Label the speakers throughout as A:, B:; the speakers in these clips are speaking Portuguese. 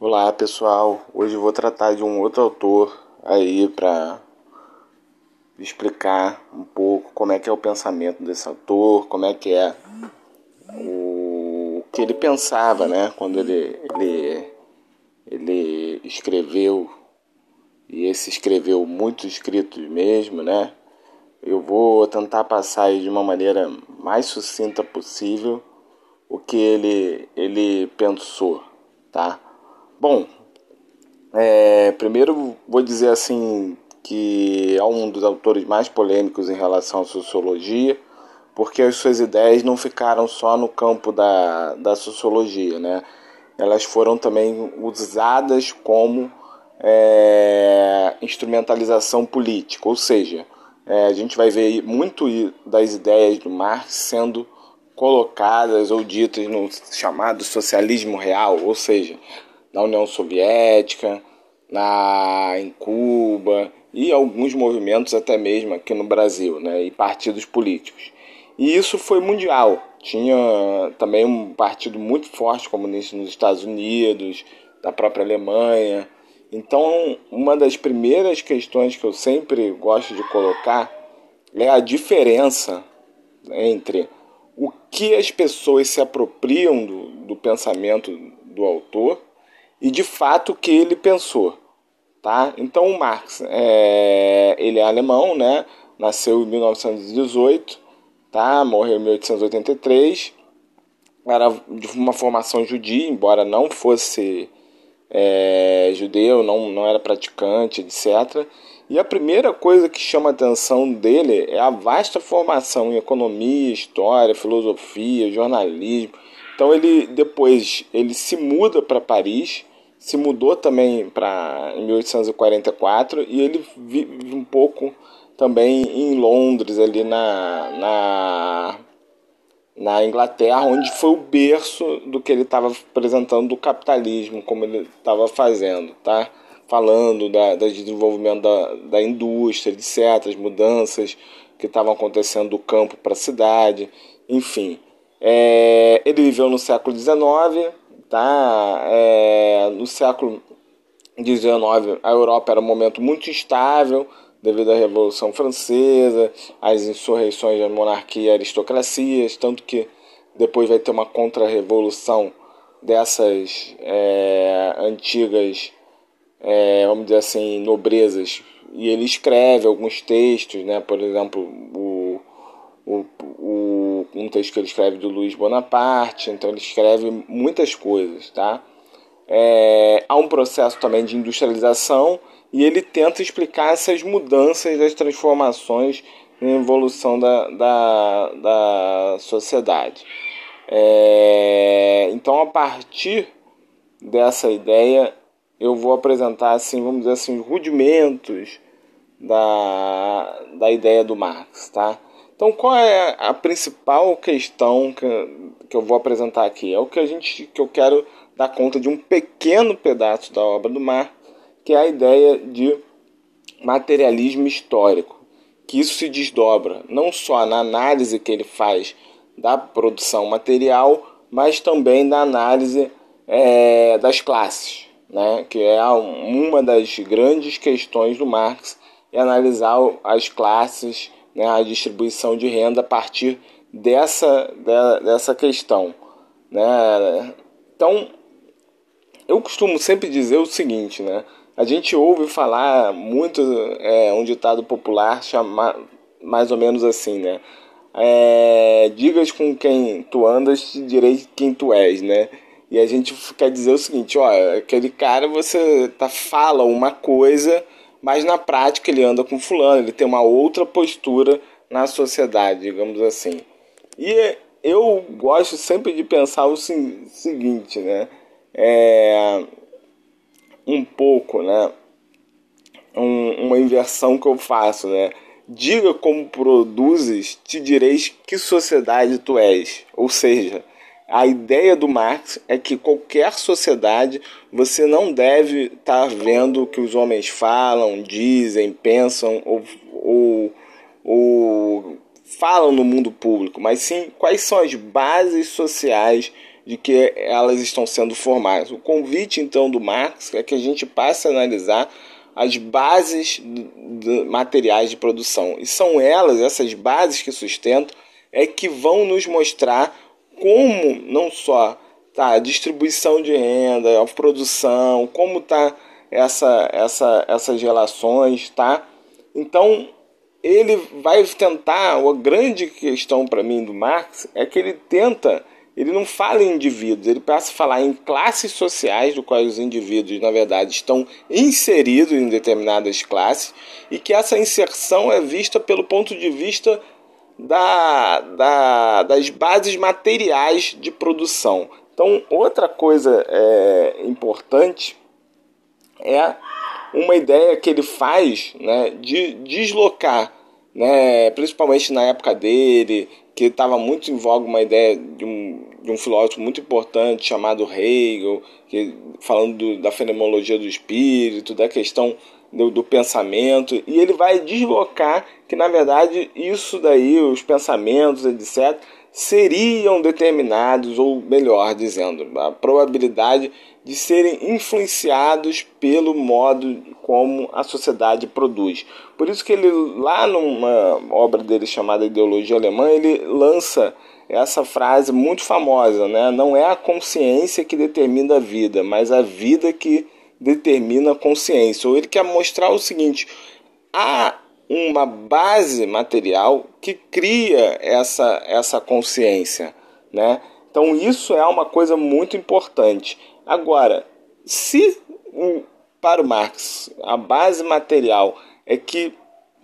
A: Olá pessoal, hoje vou tratar de um outro autor aí para explicar um pouco como é que é o pensamento desse autor, como é que é o que ele pensava, né, quando ele, ele, ele escreveu, e esse escreveu muitos escritos mesmo, né, eu vou tentar passar de uma maneira mais sucinta possível o que ele, ele pensou, tá? Bom, é, primeiro vou dizer assim que é um dos autores mais polêmicos em relação à sociologia, porque as suas ideias não ficaram só no campo da, da sociologia, né? Elas foram também usadas como é, instrumentalização política, ou seja, é, a gente vai ver muito das ideias do Marx sendo colocadas ou ditas no chamado socialismo real, ou seja, na União Soviética, na, em Cuba e alguns movimentos até mesmo aqui no Brasil, né, e partidos políticos. E isso foi mundial. Tinha também um partido muito forte comunista nos Estados Unidos, da própria Alemanha. Então, uma das primeiras questões que eu sempre gosto de colocar é a diferença entre o que as pessoas se apropriam do, do pensamento do autor e de fato o que ele pensou, tá? Então o Marx, é, ele é alemão, né? Nasceu em 1918, tá? Morreu em 1883. Era de uma formação judia, embora não fosse é, judeu, não, não era praticante, etc. E a primeira coisa que chama a atenção dele é a vasta formação em economia, história, filosofia, jornalismo. Então ele depois ele se muda para Paris se mudou também para em 1844 e ele vive um pouco também em Londres ali na, na na Inglaterra, onde foi o berço do que ele estava apresentando do capitalismo, como ele estava fazendo, tá? Falando da, do desenvolvimento da, da indústria, etc., as mudanças que estavam acontecendo do campo para a cidade, enfim. É, ele viveu no século XIX, Tá? É, no século XIX, a Europa era um momento muito instável devido à Revolução Francesa, às insurreições da monarquia e aristocracias, tanto que depois vai ter uma contra-revolução dessas é, antigas, é, vamos dizer assim, nobrezas. E ele escreve alguns textos, né? por exemplo, o, o, um texto que ele escreve do Luiz Bonaparte, então ele escreve muitas coisas, tá? É, há um processo também de industrialização e ele tenta explicar essas mudanças, as transformações na evolução da, da, da sociedade. É, então, a partir dessa ideia, eu vou apresentar, assim, vamos dizer assim, os rudimentos da, da ideia do Marx, tá? Então, qual é a principal questão que, que eu vou apresentar aqui? É o que a gente que eu quero dar conta de um pequeno pedaço da obra do Mar, que é a ideia de materialismo histórico, que isso se desdobra não só na análise que ele faz da produção material, mas também na análise é, das classes, né? que é uma das grandes questões do Marx, é analisar as classes né, a distribuição de renda a partir dessa, dessa questão. Né? Então, eu costumo sempre dizer o seguinte, né? A gente ouve falar muito é, um ditado popular chama, mais ou menos assim, né? É, digas com quem tu andas, te direi quem tu és, né? E a gente quer dizer o seguinte, ó, aquele cara você tá, fala uma coisa mas na prática ele anda com fulano, ele tem uma outra postura na sociedade, digamos assim. E eu gosto sempre de pensar o seguinte, né? É um pouco, né? Um, uma inversão que eu faço, né? Diga como produzes, te direis que sociedade tu és. Ou seja, a ideia do Marx é que qualquer sociedade você não deve estar tá vendo o que os homens falam, dizem, pensam ou, ou, ou falam no mundo público, mas sim quais são as bases sociais de que elas estão sendo formadas. O convite, então, do Marx é que a gente passe a analisar as bases de materiais de produção. E são elas, essas bases que sustentam, é que vão nos mostrar como não só tá a distribuição de renda, a produção, como tá essa, essa, essas relações, tá? Então ele vai tentar, a grande questão para mim do Marx é que ele tenta, ele não fala em indivíduos, ele passa a falar em classes sociais, do quais os indivíduos, na verdade, estão inseridos em determinadas classes, e que essa inserção é vista pelo ponto de vista da, da, das bases materiais de produção. Então, outra coisa é, importante é uma ideia que ele faz né, de deslocar, né, principalmente na época dele, que estava muito em voga uma ideia de um, de um filósofo muito importante chamado Hegel, que, falando do, da fenomenologia do espírito, da questão do, do, pensamento, e ele vai deslocar que, na verdade, isso daí, os pensamentos, etc., seriam determinados, ou melhor dizendo, a probabilidade de serem influenciados pelo modo como a sociedade produz. Por isso que ele, lá numa obra dele chamada Ideologia Alemã, ele lança essa frase muito famosa, né? Não é a consciência que determina a vida, mas a vida que determina a consciência. Ou ele quer mostrar o seguinte: há uma base material que cria essa, essa consciência, né? Então isso é uma coisa muito importante. Agora, se para o Marx a base material é que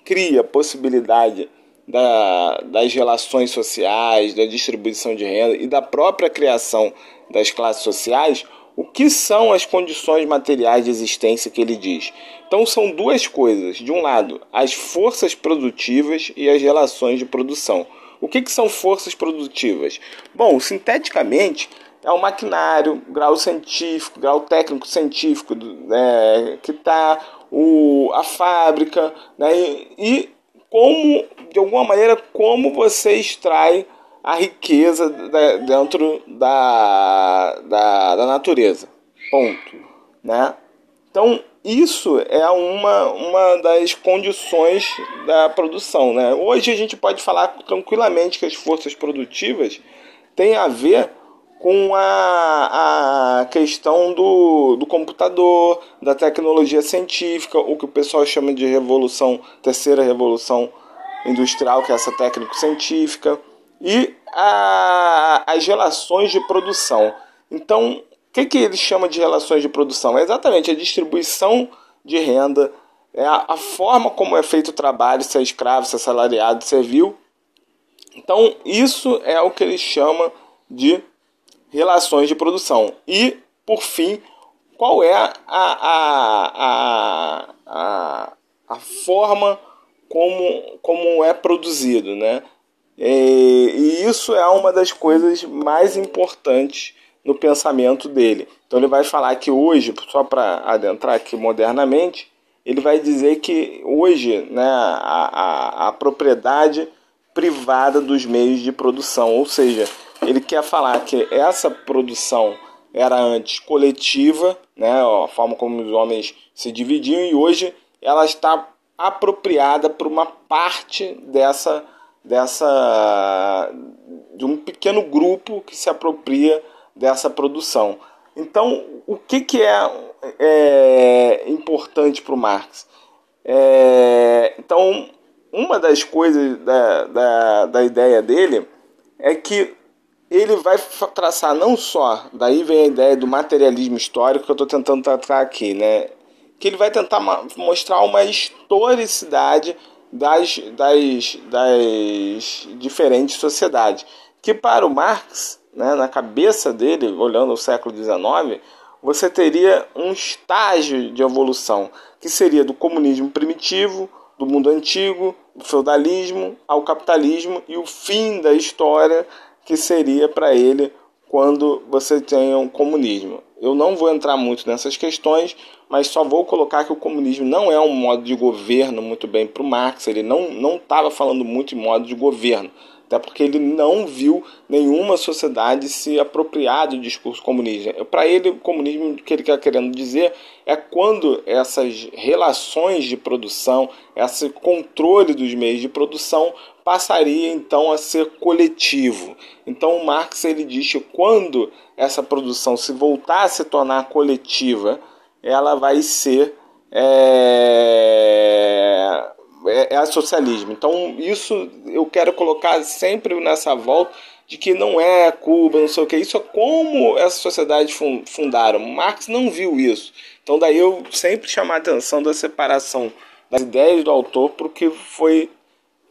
A: cria possibilidade da, das relações sociais, da distribuição de renda e da própria criação das classes sociais, o que são as condições materiais de existência que ele diz? Então são duas coisas. De um lado, as forças produtivas e as relações de produção. O que, que são forças produtivas? Bom, sinteticamente, é o maquinário, grau científico, grau técnico científico né, que está a fábrica né, e, e como, de alguma maneira, como você extrai a riqueza dentro da, da, da natureza. Ponto. Né? Então, isso é uma, uma das condições da produção. Né? Hoje a gente pode falar tranquilamente que as forças produtivas têm a ver com a, a questão do, do computador, da tecnologia científica, o que o pessoal chama de revolução, terceira revolução industrial, que é essa técnico-científica e a, as relações de produção. Então, o que, que ele chama de relações de produção? É exatamente a distribuição de renda, é a, a forma como é feito o trabalho, se é escravo, se é salariado, se é vil. Então, isso é o que ele chama de relações de produção. E, por fim, qual é a, a, a, a, a forma como, como é produzido, né? É, e isso é uma das coisas mais importantes no pensamento dele. Então ele vai falar que hoje, só para adentrar aqui modernamente, ele vai dizer que hoje né, a, a, a propriedade privada dos meios de produção, ou seja, ele quer falar que essa produção era antes coletiva, né, a forma como os homens se dividiam, e hoje ela está apropriada por uma parte dessa dessa de um pequeno grupo que se apropria dessa produção. Então, o que, que é, é importante para o Marx? É, então, uma das coisas da, da, da ideia dele é que ele vai traçar não só, daí vem a ideia do materialismo histórico que eu estou tentando tratar aqui, né? Que ele vai tentar mostrar uma historicidade das, das, das diferentes sociedades. Que para o Marx, né, na cabeça dele, olhando o século XIX, você teria um estágio de evolução, que seria do comunismo primitivo, do mundo antigo, do feudalismo ao capitalismo e o fim da história que seria para ele quando você tem um comunismo. Eu não vou entrar muito nessas questões, mas só vou colocar que o comunismo não é um modo de governo muito bem para o Marx. Ele não estava falando muito em modo de governo, até porque ele não viu nenhuma sociedade se apropriar do discurso comunista. Para ele, o comunismo que ele está querendo dizer é quando essas relações de produção, esse controle dos meios de produção passaria então a ser coletivo. Então Marx ele diz que quando essa produção se voltar a se tornar coletiva, ela vai ser é, é, é socialismo. Então isso eu quero colocar sempre nessa volta de que não é Cuba, não sei o que. Isso é como essa sociedade fundaram. Marx não viu isso. Então daí eu sempre chamar a atenção da separação das ideias do autor porque foi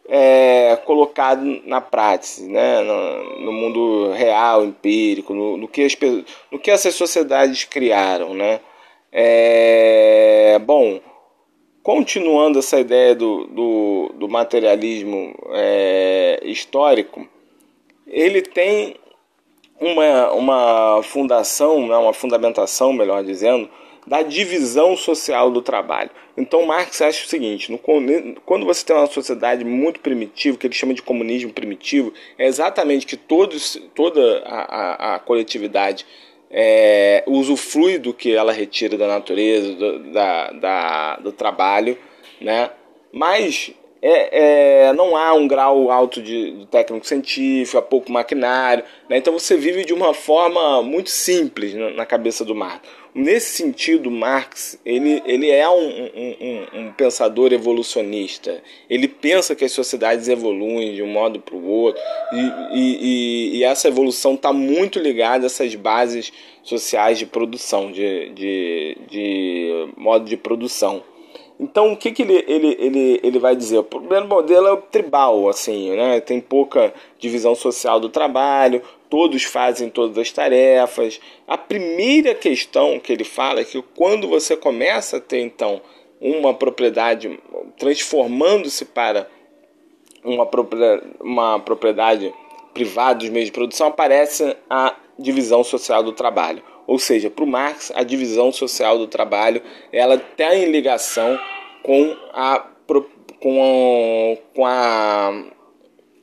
A: é, colocado na prática, né? no, no mundo real, empírico, no, no, que as, no que essas sociedades criaram. Né? É, bom, continuando essa ideia do, do, do materialismo é, histórico, ele tem uma, uma fundação, né, uma fundamentação, melhor dizendo, da divisão social do trabalho. Então Marx acha o seguinte: no, quando você tem uma sociedade muito primitiva, que ele chama de comunismo primitivo, é exatamente que todos, toda a, a, a coletividade é, usufrui do que ela retira da natureza, do, da, da, do trabalho, né? mas é, é, não há um grau alto de, de técnico científico, há pouco maquinário, né? então você vive de uma forma muito simples na, na cabeça do Marx. Nesse sentido, Marx ele, ele é um, um, um, um, pensador evolucionista. Ele pensa que as sociedades evoluem de um modo para o outro e, e, e essa evolução está muito ligada a essas bases sociais de produção, de, de, de modo de produção. Então, o que, que ele, ele, ele, ele vai dizer? O primeiro modelo é o tribal, assim, né? tem pouca divisão social do trabalho, todos fazem todas as tarefas. A primeira questão que ele fala é que quando você começa a ter então uma propriedade transformando-se para uma propriedade, uma propriedade privada dos meios de produção, aparece a divisão social do trabalho. Ou seja, para o Marx, a divisão social do trabalho ela tem ligação com a, com a, com, a,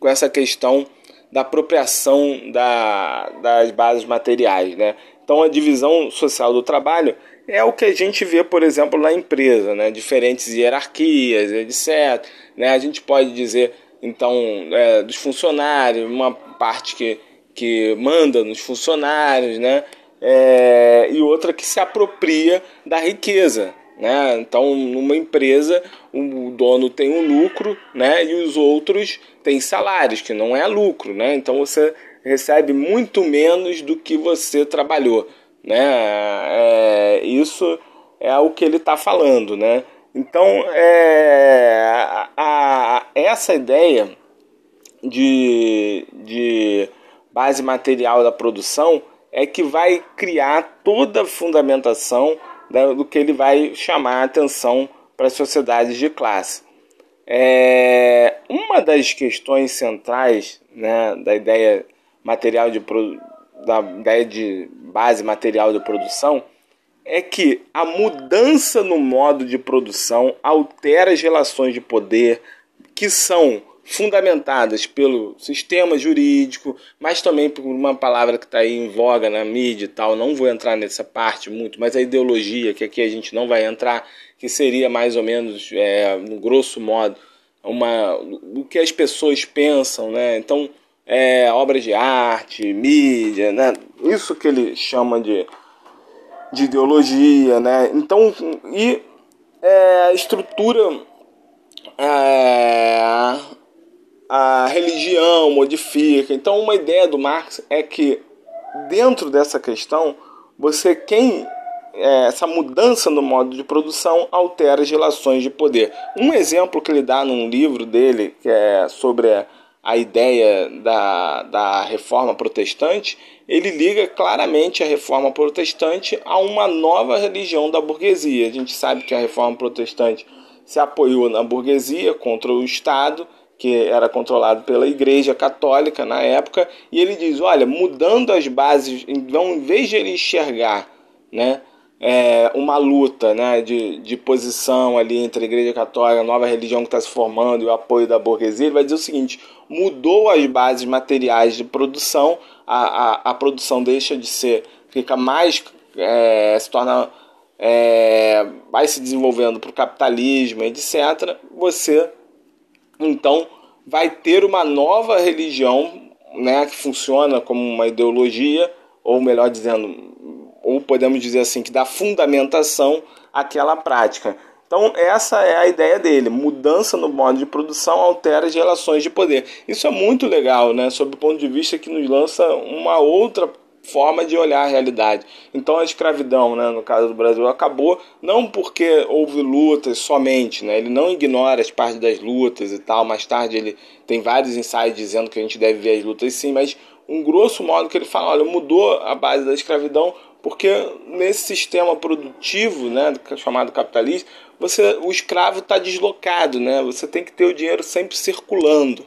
A: com essa questão da apropriação da, das bases materiais. Né? Então, a divisão social do trabalho é o que a gente vê, por exemplo, na empresa, né? diferentes hierarquias, etc. Né? A gente pode dizer, então, é, dos funcionários, uma parte que, que manda nos funcionários, né? É, e outra que se apropria da riqueza. Né? Então, numa empresa, o dono tem um lucro né? e os outros têm salários, que não é lucro. Né? Então, você recebe muito menos do que você trabalhou. Né? É, isso é o que ele está falando. Né? Então, é, a, a, essa ideia de, de base material da produção é que vai criar toda a fundamentação do que ele vai chamar a atenção para as sociedades de classe. É, uma das questões centrais né, da ideia material de da ideia de base material de produção é que a mudança no modo de produção altera as relações de poder que são fundamentadas pelo sistema jurídico, mas também por uma palavra que está em voga na mídia e tal. Não vou entrar nessa parte muito, mas a ideologia, que aqui a gente não vai entrar, que seria mais ou menos, é, no grosso modo, uma, o que as pessoas pensam, né? Então, é, obras de arte, mídia, né? Isso que ele chama de, de ideologia, né? Então, e é, a estrutura é, a religião modifica. Então, uma ideia do Marx é que dentro dessa questão, você quem é, essa mudança no modo de produção altera as relações de poder. Um exemplo que ele dá num livro dele, que é sobre a ideia da, da reforma protestante, ele liga claramente a reforma protestante a uma nova religião da burguesia. A gente sabe que a reforma protestante se apoiou na burguesia contra o Estado que era controlado pela Igreja Católica na época, e ele diz: olha, mudando as bases, então, em vez de ele enxergar né, é, uma luta né, de, de posição ali entre a Igreja Católica, a nova religião que está se formando e o apoio da burguesia, ele vai dizer o seguinte: mudou as bases materiais de produção, a, a, a produção deixa de ser, fica mais, é, se torna, é, vai se desenvolvendo para o capitalismo, etc. Você, então, vai ter uma nova religião né, que funciona como uma ideologia, ou melhor dizendo, ou podemos dizer assim, que dá fundamentação àquela prática. Então, essa é a ideia dele. Mudança no modo de produção altera as relações de poder. Isso é muito legal, né? Sob o ponto de vista que nos lança uma outra forma de olhar a realidade. Então a escravidão, né, no caso do Brasil, acabou não porque houve lutas somente, né, ele não ignora as partes das lutas e tal, mais tarde ele tem vários ensaios dizendo que a gente deve ver as lutas sim, mas um grosso modo que ele fala, olha, mudou a base da escravidão porque nesse sistema produtivo, né, chamado capitalista, você, o escravo está deslocado, né? Você tem que ter o dinheiro sempre circulando,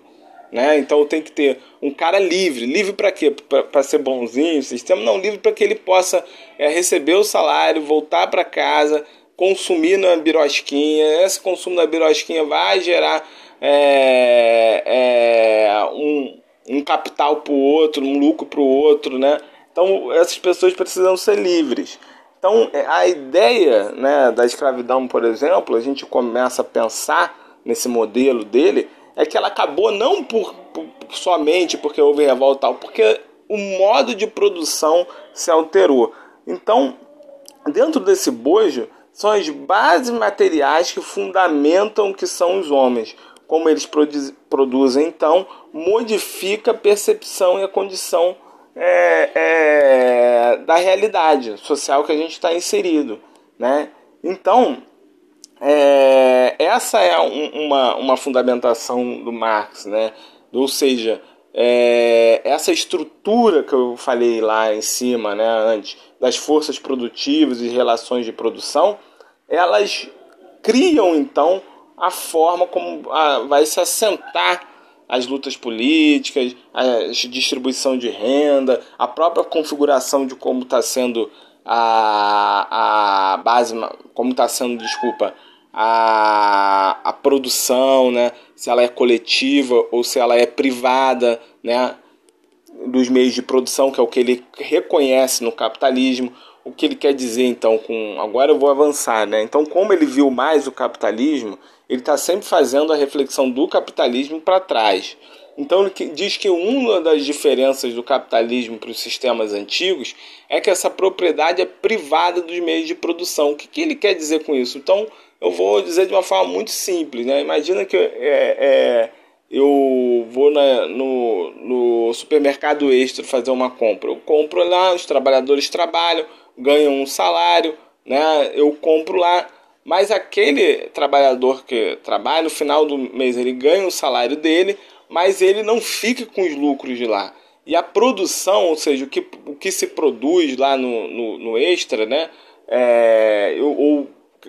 A: né? Então tem que ter um cara livre, livre para quê? Para ser bonzinho, sistema não livre para que ele possa é, receber o salário, voltar para casa, consumir na birosquinha. Esse consumo na birosquinha vai gerar é, é, um, um capital para o outro, um lucro para o outro, né? Então essas pessoas precisam ser livres. Então, é, a ideia né, da escravidão, por exemplo, a gente começa a pensar nesse modelo dele, é que ela acabou não por, por somente porque houve revolta, tal, porque o modo de produção se alterou. Então, dentro desse bojo, são as bases materiais que fundamentam o que são os homens. Como eles produzem, então, modifica a percepção e a condição é, é, da realidade social que a gente está inserido. Né? Então, é, essa é um, uma, uma fundamentação do Marx, né? ou seja, é, essa estrutura que eu falei lá em cima, né, antes, das forças produtivas e relações de produção, elas criam então a forma como a, vai se assentar as lutas políticas, a distribuição de renda, a própria configuração de como está sendo a, a base, como está sendo, desculpa, a, a produção, né? se ela é coletiva ou se ela é privada, né? dos meios de produção, que é o que ele reconhece no capitalismo. O que ele quer dizer então com. Agora eu vou avançar, né? Então, como ele viu mais o capitalismo, ele está sempre fazendo a reflexão do capitalismo para trás. Então ele diz que uma das diferenças do capitalismo para os sistemas antigos é que essa propriedade é privada dos meios de produção. O que, que ele quer dizer com isso? Então eu vou dizer de uma forma muito simples. Né? Imagina que é, é, eu vou na, no, no supermercado extra fazer uma compra. Eu compro lá, os trabalhadores trabalham, ganham um salário, né? eu compro lá mas aquele trabalhador que trabalha, no final do mês ele ganha o salário dele, mas ele não fica com os lucros de lá. E a produção, ou seja, o que, o que se produz lá no, no, no extra, né? É, ou,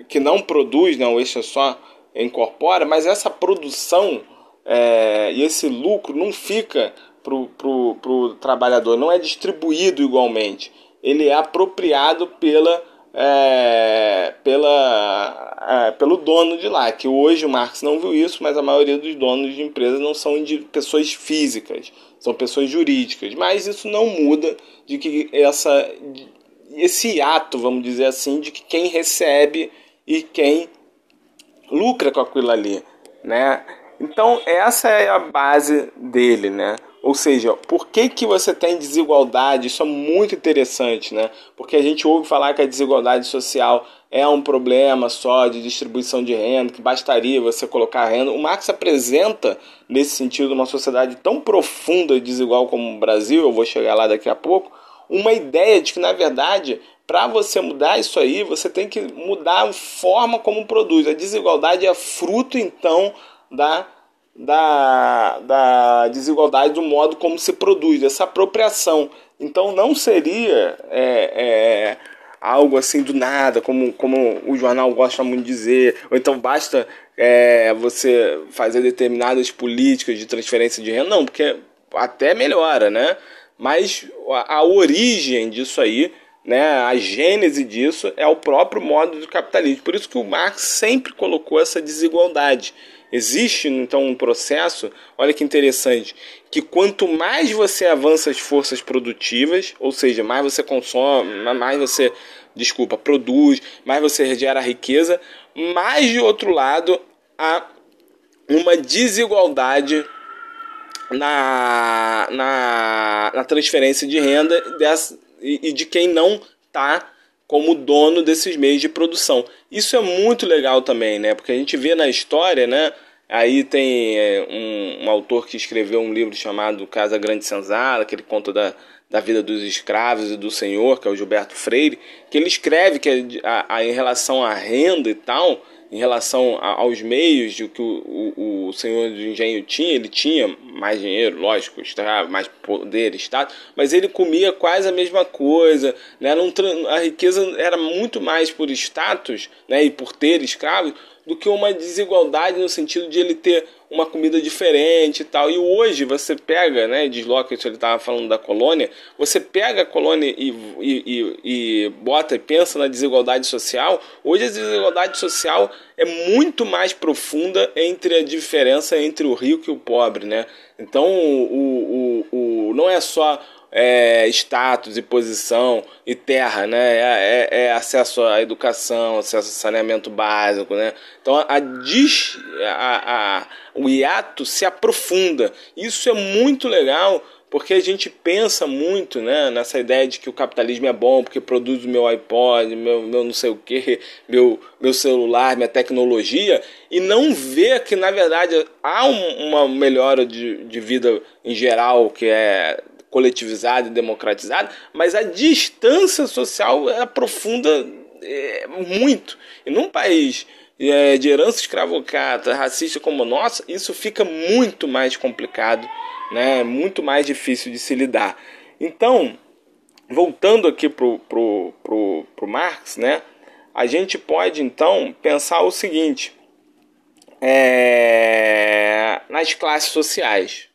A: que não produz, né? o extra só incorpora, mas essa produção é, e esse lucro não fica para o trabalhador, não é distribuído igualmente. Ele é apropriado pela é, pela, é, pelo dono de lá, que hoje o Marx não viu isso, mas a maioria dos donos de empresas não são de pessoas físicas, são pessoas jurídicas. Mas isso não muda de que essa, esse ato, vamos dizer assim, de que quem recebe e quem lucra com aquilo ali, né? Então essa é a base dele, né? Ou seja, por que, que você tem desigualdade? Isso é muito interessante, né? Porque a gente ouve falar que a desigualdade social é um problema só de distribuição de renda, que bastaria você colocar renda. O Marx apresenta, nesse sentido, uma sociedade tão profunda e desigual como o Brasil, eu vou chegar lá daqui a pouco, uma ideia de que, na verdade, para você mudar isso aí, você tem que mudar a forma como produz. A desigualdade é fruto, então, da da, da desigualdade do modo como se produz, dessa apropriação. Então não seria é, é, algo assim do nada, como, como o jornal gosta muito de dizer, ou então basta é, você fazer determinadas políticas de transferência de renda, não, porque até melhora, né? Mas a, a origem disso aí, né, a gênese disso é o próprio modo do capitalismo. Por isso que o Marx sempre colocou essa desigualdade Existe então um processo, olha que interessante, que quanto mais você avança as forças produtivas, ou seja, mais você consome, mais você, desculpa, produz, mais você gera riqueza, mais de outro lado há uma desigualdade na, na, na transferência de renda dessa, e, e de quem não está como dono desses meios de produção. Isso é muito legal também, né? Porque a gente vê na história, né? Aí tem é, um, um, autor que escreveu um livro chamado Casa Grande Senzala, que ele conta da, da vida dos escravos e do senhor, que é o Gilberto Freire, que ele escreve que a, a, em relação à renda e tal, em relação a, aos meios de que o, o, o, senhor de engenho tinha, ele tinha mais dinheiro, lógico, mais poder, estado, mas ele comia quase a mesma coisa, né? Não, a riqueza era muito mais por status né? e por ter escravos do que uma desigualdade no sentido de ele ter uma comida diferente e tal. E hoje você pega, né, desloca isso, ele estava falando da colônia, você pega a colônia e, e, e, e, bota e pensa na desigualdade social. Hoje a desigualdade social é muito mais profunda entre a diferença entre o rico e o pobre, né? Então o, o, o, não é só é, status e posição e terra, né? É, é, é, acesso à educação, acesso ao saneamento básico, né? Então a, a, a, o hiato se aprofunda. Isso é muito legal porque a gente pensa muito né, nessa ideia de que o capitalismo é bom porque produz o meu iPod, meu, meu não sei o que, meu, meu celular, minha tecnologia, e não vê que na verdade há um, uma melhora de, de vida em geral que é coletivizada e democratizada, mas a distância social é aprofunda é, muito. E num país é, de herança escravocrata, racista como o nosso, isso fica muito mais complicado, né? muito mais difícil de se lidar. Então, voltando aqui para o pro, pro, pro Marx, né? a gente pode então pensar o seguinte: é, nas classes sociais.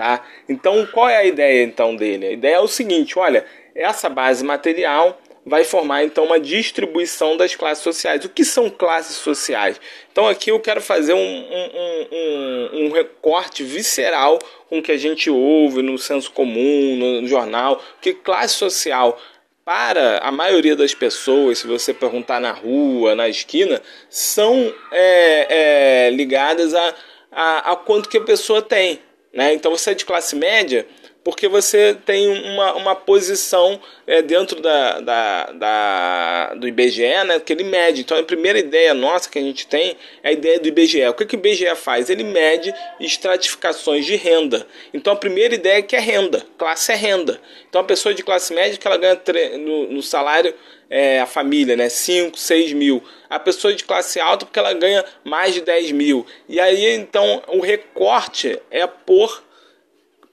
A: Tá? Então, qual é a ideia então dele? A ideia é o seguinte: olha, essa base material vai formar então uma distribuição das classes sociais. O que são classes sociais? Então aqui eu quero fazer um, um, um, um recorte visceral com o que a gente ouve no senso comum, no jornal, que classe social para a maioria das pessoas, se você perguntar na rua, na esquina, são é, é, ligadas a, a, a quanto que a pessoa tem. Né? Então você é de classe média porque você tem uma, uma posição é, dentro da, da, da, do IBGE, né, que ele mede. Então a primeira ideia nossa que a gente tem é a ideia do IBGE. O que, que o IBGE faz? Ele mede estratificações de renda. Então a primeira ideia é que é renda, classe é renda. Então a pessoa de classe média que ela ganha no, no salário é, a família, né? 5, 6 mil. A pessoa de classe alta porque ela ganha mais de 10 mil. E aí, então, o recorte é por,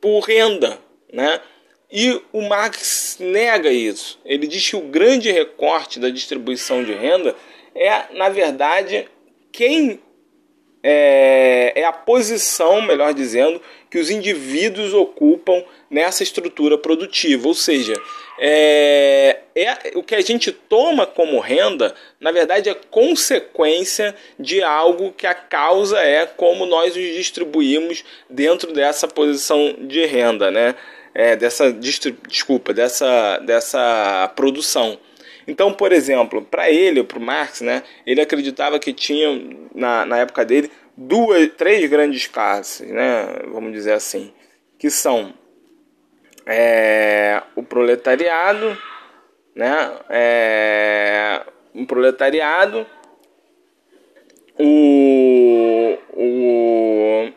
A: por renda, né? E o Marx nega isso. Ele diz que o grande recorte da distribuição de renda é, na verdade, quem é, é a posição, melhor dizendo, que os indivíduos ocupam nessa estrutura produtiva. Ou seja, é, é, o que a gente toma como renda, na verdade, é consequência de algo que a causa é como nós os distribuímos dentro dessa posição de renda, né? É, dessa desculpa, dessa, dessa produção. Então, por exemplo, para ele, para o Marx, né, ele acreditava que tinha, na, na época dele, duas, três grandes classes, né, vamos dizer assim, que são é, o proletariado, né, é, um proletariado, o, o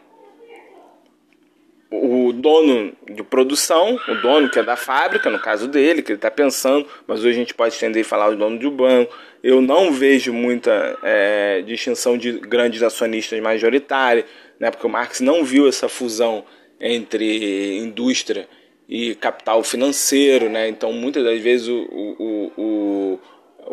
A: o dono de produção, o dono que é da fábrica, no caso dele, que ele está pensando, mas hoje a gente pode estender e falar o dono do banco. Eu não vejo muita é, distinção de grandes acionistas majoritários, né, porque o Marx não viu essa fusão entre indústria e capital financeiro, né? Então muitas das vezes o, o, o,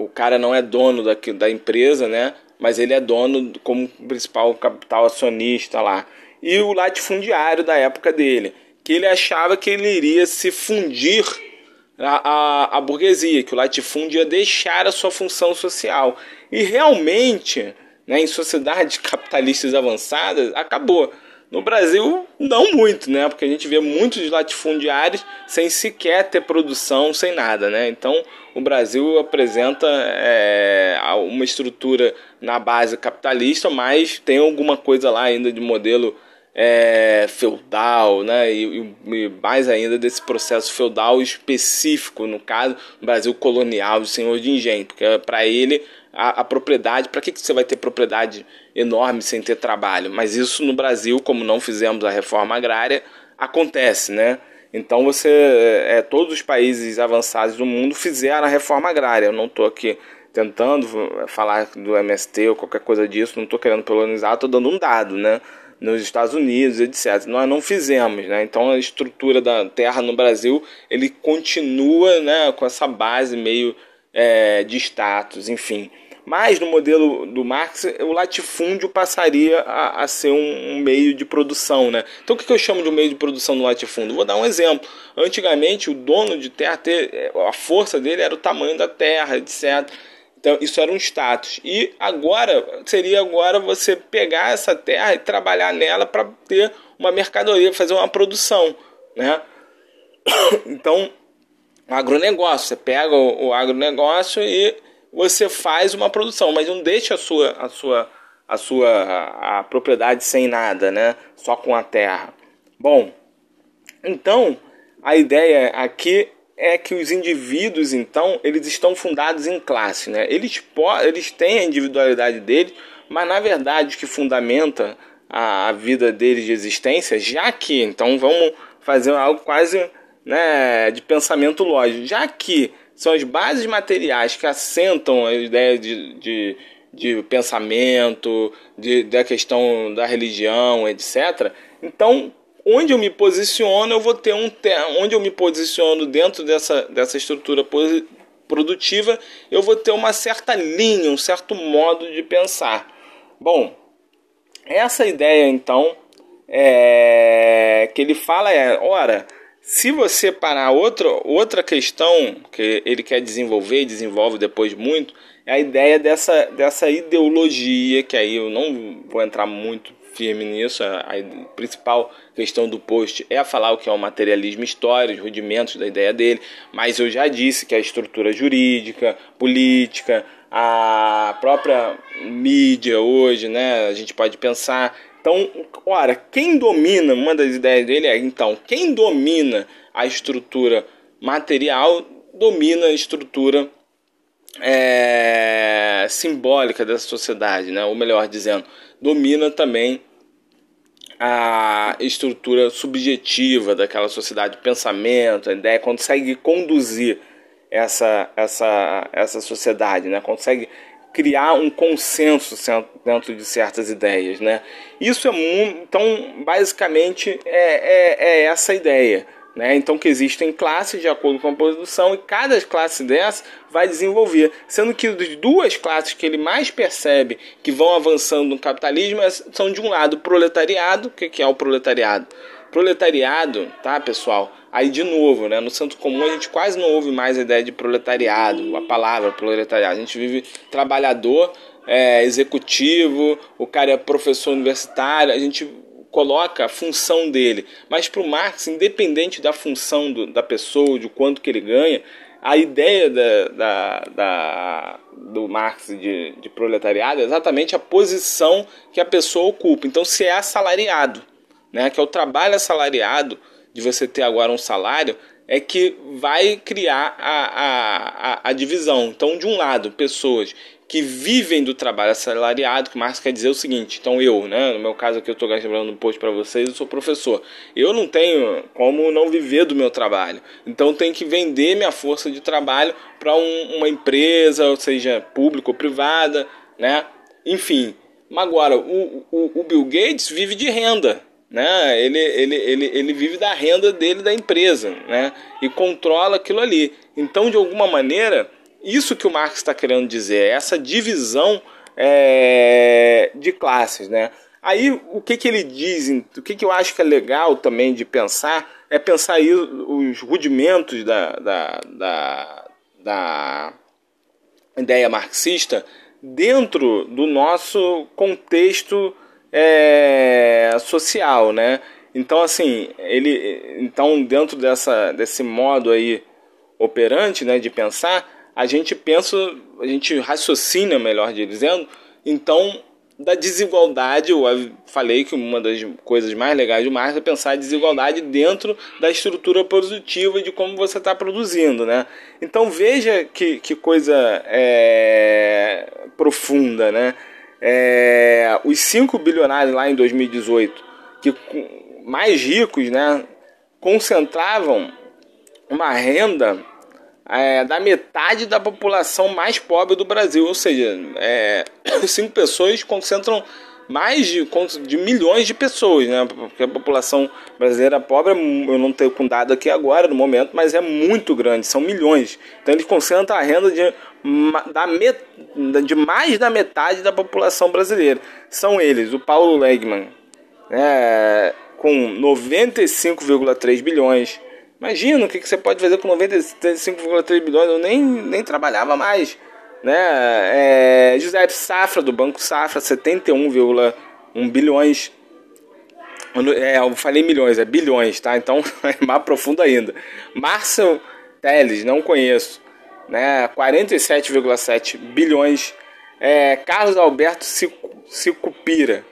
A: o cara não é dono da, da empresa, né? Mas ele é dono como principal capital acionista lá e o latifundiário da época dele, que ele achava que ele iria se fundir a, a, a burguesia, que o latifúndio ia deixar a sua função social. E realmente, né, em sociedades capitalistas avançadas, acabou. No Brasil, não muito, né? Porque a gente vê muitos latifundiários sem sequer ter produção, sem nada, né? Então, o Brasil apresenta é, uma estrutura na base capitalista, mas tem alguma coisa lá ainda de modelo é, feudal, né? E, e, mais ainda desse processo feudal específico, no caso, Brasil colonial, do senhor de engenho, porque para ele a, a propriedade, para que, que você vai ter propriedade enorme sem ter trabalho? Mas isso no Brasil, como não fizemos a reforma agrária, acontece, né? Então você, é, todos os países avançados do mundo fizeram a reforma agrária. Eu não estou aqui tentando falar do MST ou qualquer coisa disso, não estou querendo polonizar, estou dando um dado, né? Nos Estados Unidos, etc. Nós não fizemos, né? Então a estrutura da terra no Brasil ele continua, né? Com essa base meio é, de status, enfim. Mas no modelo do Marx, o latifúndio passaria a, a ser um, um, meio de produção. Né? Então, o que, eu chamo de um meio de produção no latifúndio? Vou dar um exemplo. Antigamente, o dono de terra, ter, a força dele era o tamanho da terra, etc. Então, isso era um status. E agora, seria agora você pegar essa terra e trabalhar nela para ter uma mercadoria, fazer uma produção. Né? Então, agronegócio. Você pega o, o agronegócio e você faz uma produção, mas não deixa a sua a sua a sua a, a propriedade sem nada, né? Só com a terra. Bom, então a ideia aqui é que os indivíduos então eles estão fundados em classe, né? Eles eles têm a individualidade deles, mas na verdade o que fundamenta a, a vida deles de existência, já que então vamos fazer algo quase né, de pensamento lógico, já que são as bases materiais que assentam a ideia de, de, de pensamento, de, da questão da religião, etc. Então, onde eu me posiciono, eu vou ter um onde eu me posiciono dentro dessa, dessa estrutura produtiva, eu vou ter uma certa linha, um certo modo de pensar. Bom, essa ideia então é, que ele fala é, ora, se você parar outra, outra questão que ele quer desenvolver e desenvolve depois muito, é a ideia dessa, dessa ideologia, que aí eu não vou entrar muito firme nisso, a, a principal questão do post é falar o que é o materialismo histórico, os rudimentos da ideia dele, mas eu já disse que a estrutura jurídica, política, a própria mídia hoje, né, a gente pode pensar então, ora, quem domina, uma das ideias dele é, então, quem domina a estrutura material, domina a estrutura é, simbólica dessa sociedade, né? ou melhor dizendo, domina também a estrutura subjetiva daquela sociedade, o pensamento, a ideia, consegue conduzir essa, essa, essa sociedade, né? consegue criar um consenso dentro de certas ideias, né? Isso é muito, então basicamente é, é, é essa ideia, né? Então que existem classes de acordo com a produção e cada classe dessa vai desenvolver, sendo que as duas classes que ele mais percebe que vão avançando no capitalismo são de um lado o proletariado, o que é o proletariado? Proletariado, tá, pessoal? Aí, de novo, né, no Santo Comum a gente quase não ouve mais a ideia de proletariado, a palavra proletariado. A gente vive trabalhador, é, executivo, o cara é professor universitário, a gente coloca a função dele. Mas para o Marx, independente da função do, da pessoa, de quanto que ele ganha, a ideia da, da, da, do Marx de, de proletariado é exatamente a posição que a pessoa ocupa. Então, se é assalariado né, que é o trabalho assalariado, de você ter agora um salário, é que vai criar a, a, a, divisão. Então, de um lado, pessoas que vivem do trabalho assalariado, que Marx quer dizer o seguinte, então eu, né, no meu caso aqui eu estou gravando um post para vocês, eu sou professor, eu não tenho como não viver do meu trabalho, então tenho que vender minha força de trabalho para um, uma empresa, seja pública ou privada, né, enfim, agora o, o, o Bill Gates vive de renda, né? Ele, ele, ele, ele vive da renda dele da empresa, né? E controla aquilo ali. Então, de alguma maneira, isso que o Marx está querendo dizer, essa divisão é, de classes, né? Aí, o que, que ele diz, o que, que eu acho que é legal também de pensar, é pensar aí os rudimentos da, da, da, da ideia marxista dentro do nosso contexto é, social, né? Então, assim, ele, então dentro dessa, desse modo aí operante, né, de pensar, a gente pensa, a gente raciocina, melhor dizendo, então da desigualdade, eu falei que uma das coisas mais legais do Marx é pensar a desigualdade dentro da estrutura produtiva de como você está produzindo, né? Então veja que, que coisa é, profunda, né? É, os 5 bilionários lá em 2018, que mais ricos, né, concentravam uma renda é, da metade da população mais pobre do Brasil. Ou seja, é, cinco pessoas concentram mais de, de milhões de pessoas, né? Porque a população brasileira pobre, eu não tenho com dado aqui agora, no momento, mas é muito grande, são milhões. Então eles concentram a renda de, da met, de mais da metade da população brasileira. São eles, o Paulo Legman, né? com 95,3 bilhões, Imagina o que, que você pode fazer com 95,3 bilhões. Eu nem, nem trabalhava mais. Né? É, José Safra, do Banco Safra, 71,1 bilhões. É, eu falei milhões, é bilhões, tá? Então é mais profundo ainda. Márcio Teles, não conheço. Né? 47,7 bilhões. É, Carlos Alberto Sicupira,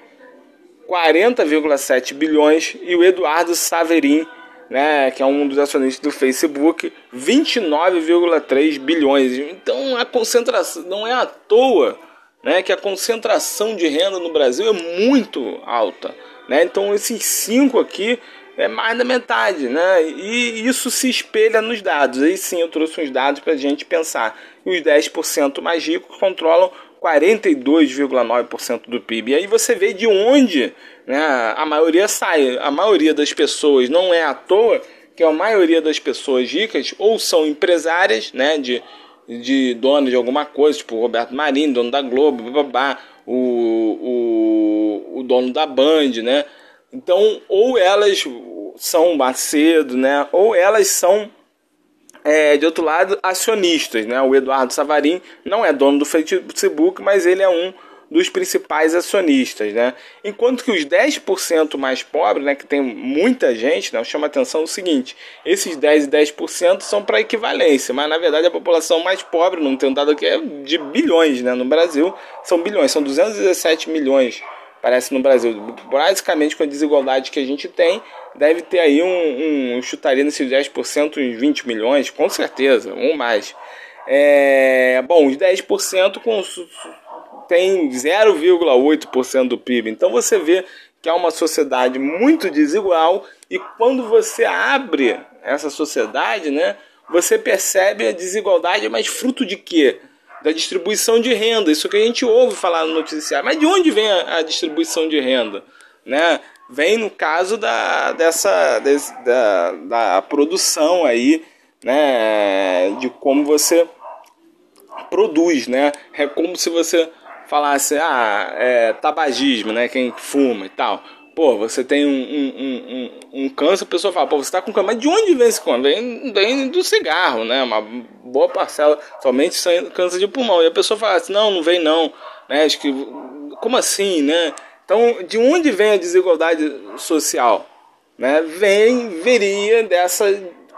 A: 40,7 bilhões. E o Eduardo Saverin, né, que é um dos acionistas do Facebook, 29,3 bilhões. Então a concentração não é à toa, né, que a concentração de renda no Brasil é muito alta, né? Então esses cinco aqui é mais da metade, né? E isso se espelha nos dados. Aí sim eu trouxe uns dados para a gente pensar. Os 10% mais ricos controlam 42,9% do PIB. E aí você vê de onde né, a maioria sai. A maioria das pessoas não é à toa que a maioria das pessoas ricas ou são empresárias, né, de, de dono de alguma coisa, tipo Roberto Marinho, dono da Globo, babá, o, o, o dono da Band, né? Então, ou elas são Macedo, né? Ou elas são é, de outro lado, acionistas. Né? O Eduardo Savarin não é dono do Facebook, mas ele é um dos principais acionistas. Né? Enquanto que os 10% mais pobres, né, que tem muita gente, né, chama atenção o seguinte: esses 10 e 10% são para equivalência, mas na verdade a população mais pobre, não tem um dado aqui, é de bilhões né, no Brasil, são bilhões, são 217 milhões parece no Brasil. Basicamente, com a desigualdade que a gente tem, deve ter aí um, um chutaria nesses 10%, uns 20 milhões, com certeza, ou mais. É, bom, os 10% com, tem 0,8% do PIB. Então você vê que é uma sociedade muito desigual e quando você abre essa sociedade, né, você percebe a desigualdade, mas fruto de quê? Da distribuição de renda. Isso que a gente ouve falar no noticiário. Mas de onde vem a, a distribuição de renda? Né? Vem no caso da, dessa desse, da, da produção aí, né? de como você produz. Né? É como se você falasse, ah, é, tabagismo, né? quem fuma e tal. Pô, você tem um, um, um, um câncer, a pessoa fala, pô, você tá com câncer. Mas de onde vem esse câncer? Vem, vem do cigarro, né? Uma boa parcela, somente câncer de pulmão. E a pessoa fala assim, não, não vem não. Né? Acho que, como assim, né? Então, de onde vem a desigualdade social? Né? Vem, veria dessa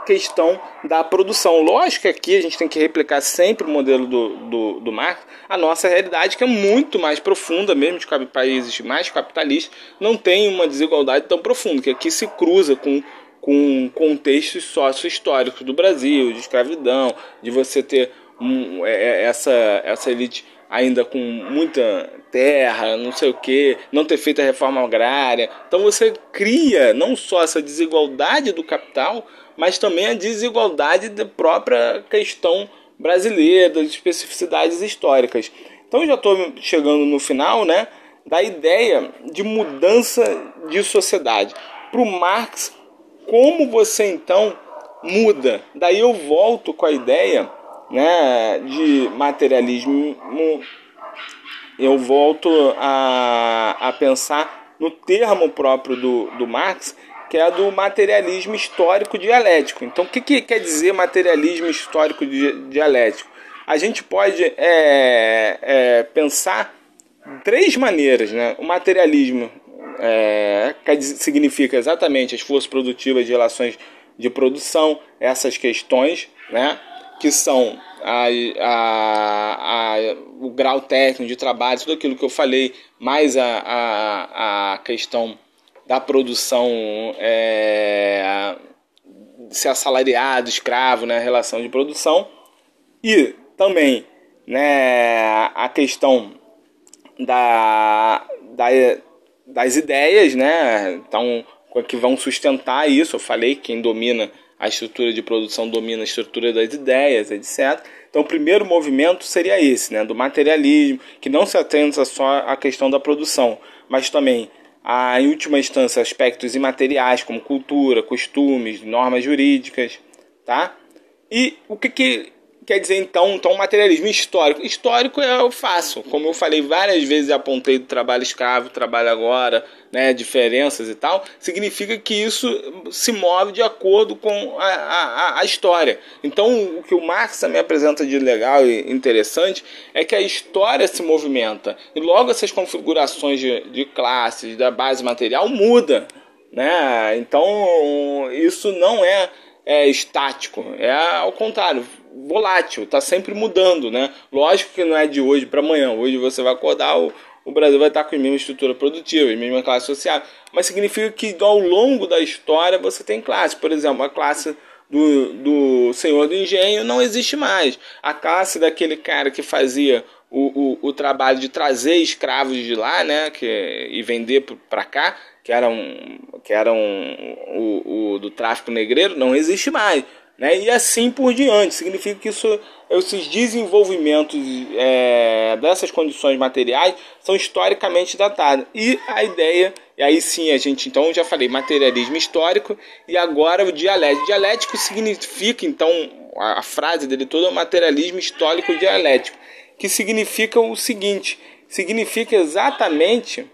A: questão da produção. Lógico que aqui a gente tem que replicar sempre o modelo do, do, do Marx, a nossa realidade que é muito mais profunda, mesmo de países mais capitalistas, não tem uma desigualdade tão profunda, que aqui se cruza com com contextos sócio-históricos do Brasil, de escravidão, de você ter um, é, é, essa, essa elite ainda com muita terra, não sei o que, não ter feito a reforma agrária. Então você cria não só essa desigualdade do capital, mas também a desigualdade da própria questão brasileira, das especificidades históricas. Então já estou chegando no final, né, da ideia de mudança de sociedade. Para o Marx, como você então muda? Daí eu volto com a ideia, né, de materialismo. Eu volto a, a pensar no termo próprio do, do Marx, que é do materialismo histórico dialético. Então, o que, que quer dizer materialismo histórico dialético? a gente pode é, é, pensar três maneiras. Né? O materialismo é, significa exatamente as forças produtivas de relações de produção, essas questões, né? que são a, a, a, o grau técnico de trabalho, tudo aquilo que eu falei, mais a, a, a questão da produção é, ser assalariado, escravo, né, relação de produção, e também né, a questão da, da, das ideias, né, então, que vão sustentar isso. Eu falei que quem domina a estrutura de produção domina a estrutura das ideias, etc. Então, o primeiro movimento seria esse, né, do materialismo, que não se atenta só à questão da produção, mas também a, em última instância, aspectos imateriais como cultura, costumes, normas jurídicas, tá? E o que, que quer dizer então, então materialismo histórico? Histórico é o fácil, como eu falei várias vezes, apontei do trabalho escravo, trabalho agora, né, diferenças e tal, significa que isso se move de acordo com a, a, a história. Então, o que o Marx também apresenta de legal e interessante é que a história se movimenta e logo essas configurações de, de classes, da base material, muda. Né? Então, isso não é, é estático, é ao contrário, volátil, está sempre mudando, né? Lógico que não é de hoje para amanhã. Hoje você vai acordar, o, o Brasil vai estar com a mesma estrutura produtiva, a mesma classe social, mas significa que ao longo da história você tem classe. Por exemplo, a classe do, do senhor do engenho não existe mais. A classe daquele cara que fazia o, o, o trabalho de trazer escravos de lá né, que, e vender para cá, que eram, que eram o, o do tráfico negreiro, não existe mais. Né? E assim por diante. Significa que isso, esses desenvolvimentos é, dessas condições materiais são historicamente datados. E a ideia, e aí sim a gente, então já falei, materialismo histórico, e agora o dialético. Dialético significa, então, a, a frase dele toda é materialismo histórico dialético, que significa o seguinte: significa exatamente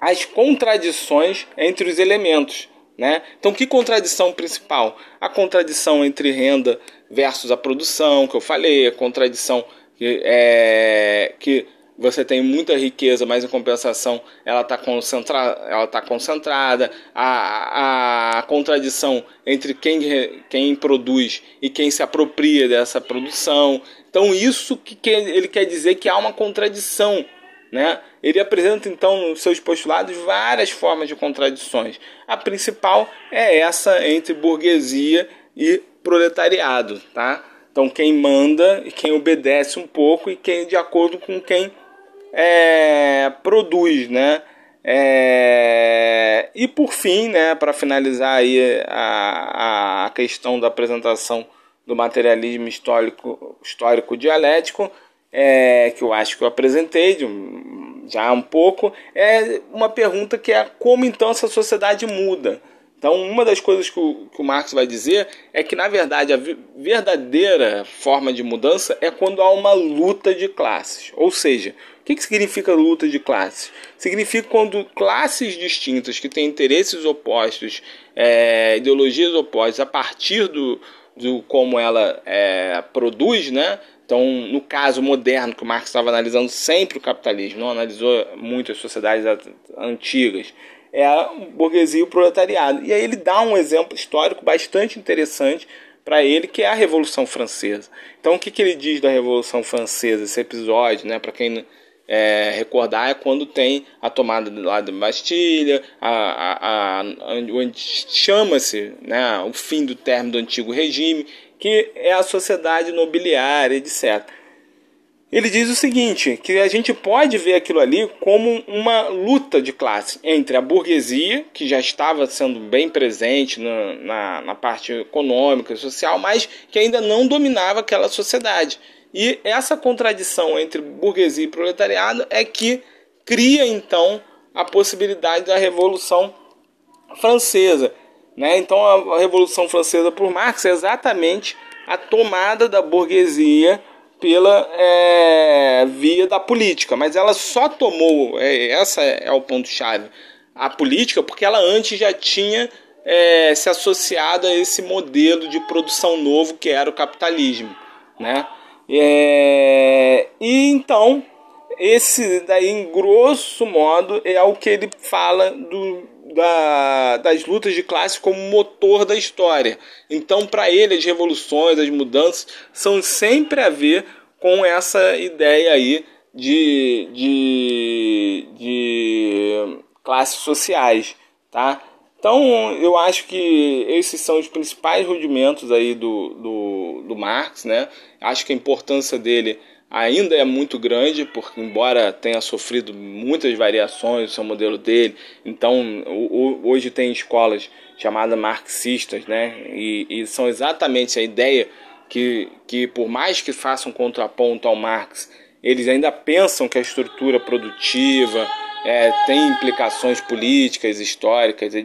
A: as contradições entre os elementos. Né? Então, que contradição principal? A contradição entre renda versus a produção, que eu falei, a contradição que, é, que você tem muita riqueza, mas em compensação ela está concentra ela tá concentrada, a, a contradição entre quem, quem produz e quem se apropria dessa produção. Então, isso que, que ele quer dizer que há uma contradição né? Ele apresenta então nos seus postulados várias formas de contradições. A principal é essa entre burguesia e proletariado, tá? Então quem manda e quem obedece um pouco e quem de acordo com quem é, produz, né? É, e por fim, né, para finalizar aí a, a questão da apresentação do materialismo histórico, histórico dialético, é, que eu acho que eu apresentei de um, já um pouco, é uma pergunta que é como então essa sociedade muda. Então, uma das coisas que o, que o Marx vai dizer é que, na verdade, a verdadeira forma de mudança é quando há uma luta de classes. Ou seja, o que, que significa luta de classes? Significa quando classes distintas que têm interesses opostos, é, ideologias opostas, a partir do, do como ela é, produz, né, então, no caso moderno, que o Marx estava analisando sempre o capitalismo, não analisou muito as sociedades antigas, é a burguesia e o proletariado. E aí ele dá um exemplo histórico bastante interessante para ele, que é a Revolução Francesa. Então, o que, que ele diz da Revolução Francesa, esse episódio, né, para quem é, recordar, é quando tem a tomada lado da Bastilha, a, a, a, chama-se né, o fim do termo do antigo regime, que é a sociedade nobiliária, etc. Ele diz o seguinte, que a gente pode ver aquilo ali como uma luta de classe entre a burguesia, que já estava sendo bem presente na, na, na parte econômica e social, mas que ainda não dominava aquela sociedade. E essa contradição entre burguesia e proletariado é que cria então a possibilidade da Revolução Francesa, né? Então a Revolução Francesa por Marx é exatamente a tomada da burguesia pela é, via da política, mas ela só tomou, é, essa é o ponto chave, a política porque ela antes já tinha é, se associado a esse modelo de produção novo que era o capitalismo, né? É, e então, esse daí, em grosso modo, é o que ele fala do, da, das lutas de classe como motor da história. Então, para ele, as revoluções, as mudanças são sempre a ver com essa ideia aí de, de, de classes sociais, tá? Então, eu acho que esses são os principais rudimentos aí do, do, do Marx, né? Acho que a importância dele ainda é muito grande, porque embora tenha sofrido muitas variações, o seu modelo dele, então hoje tem escolas chamadas marxistas, né? E, e, são exatamente a ideia que, que por mais que façam contraponto ao Marx, eles ainda pensam que a estrutura produtiva é, tem implicações políticas, históricas, etc.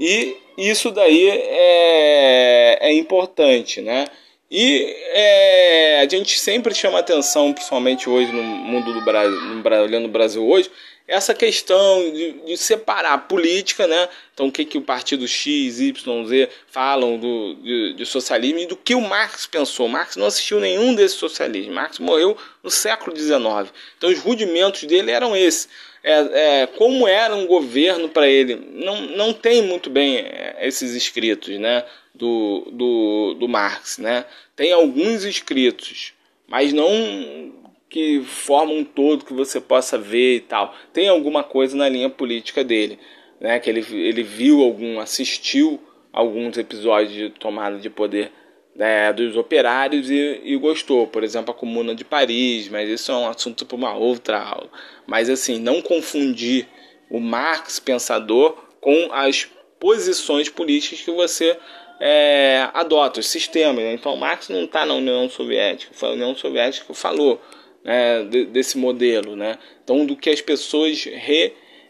A: E isso daí é, é importante, né? E é, a gente sempre chama atenção, principalmente hoje no mundo do Brasil, olhando o Brasil hoje, essa questão de, de, separar a política, né? Então, o que, que o partido X, Y, Z falam do, de, de, socialismo e do que o Marx pensou. Marx não assistiu nenhum desses socialismos. Marx morreu no século XIX. Então, os rudimentos dele eram esses. É, é, como era um governo para ele. Não, não tem muito bem é, esses escritos, né? Do, do, do Marx, né? Tem alguns escritos, mas não que formam um todo que você possa ver e tal. Tem alguma coisa na linha política dele, né? Que ele, ele viu algum, assistiu alguns episódios de tomada de poder né, dos operários e, e, gostou. Por exemplo, a Comuna de Paris, mas isso é um assunto para uma outra aula. Mas assim, não confundir o Marx pensador com as posições políticas que você é, adota os sistemas. Né? Então, Marx não está na União Soviética, foi a União Soviética que falou né, desse modelo. Né? Então, do que as pessoas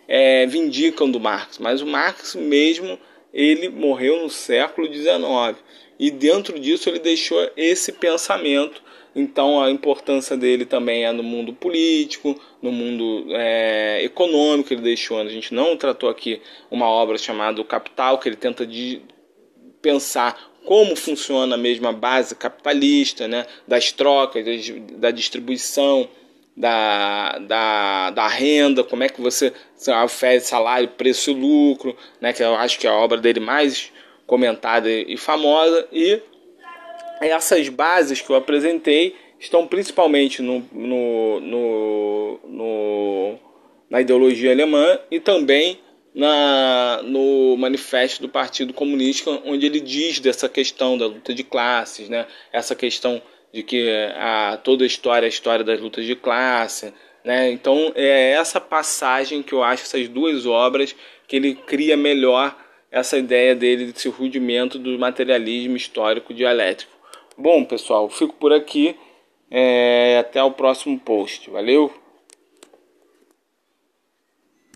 A: reivindicam é, do Marx. Mas o Marx mesmo, ele morreu no século XIX. E dentro disso ele deixou esse pensamento. Então a importância dele também é no mundo político, no mundo é, econômico ele deixou. A gente não tratou aqui uma obra chamada O Capital, que ele tenta de pensar como funciona a mesma base capitalista, né, das trocas, da distribuição da, da, da renda, como é que você oferece salário, preço e lucro, né, que eu acho que é a obra dele mais comentada e famosa, e essas bases que eu apresentei estão principalmente no, no, no, no na ideologia alemã e também na, no manifesto do Partido Comunista, onde ele diz dessa questão da luta de classes, né? essa questão de que a, toda a história é a história das lutas de classe. Né? Então, é essa passagem que eu acho, essas duas obras, que ele cria melhor essa ideia dele, desse rudimento do materialismo histórico dialético. Bom, pessoal, fico por aqui. É, até o próximo post. Valeu!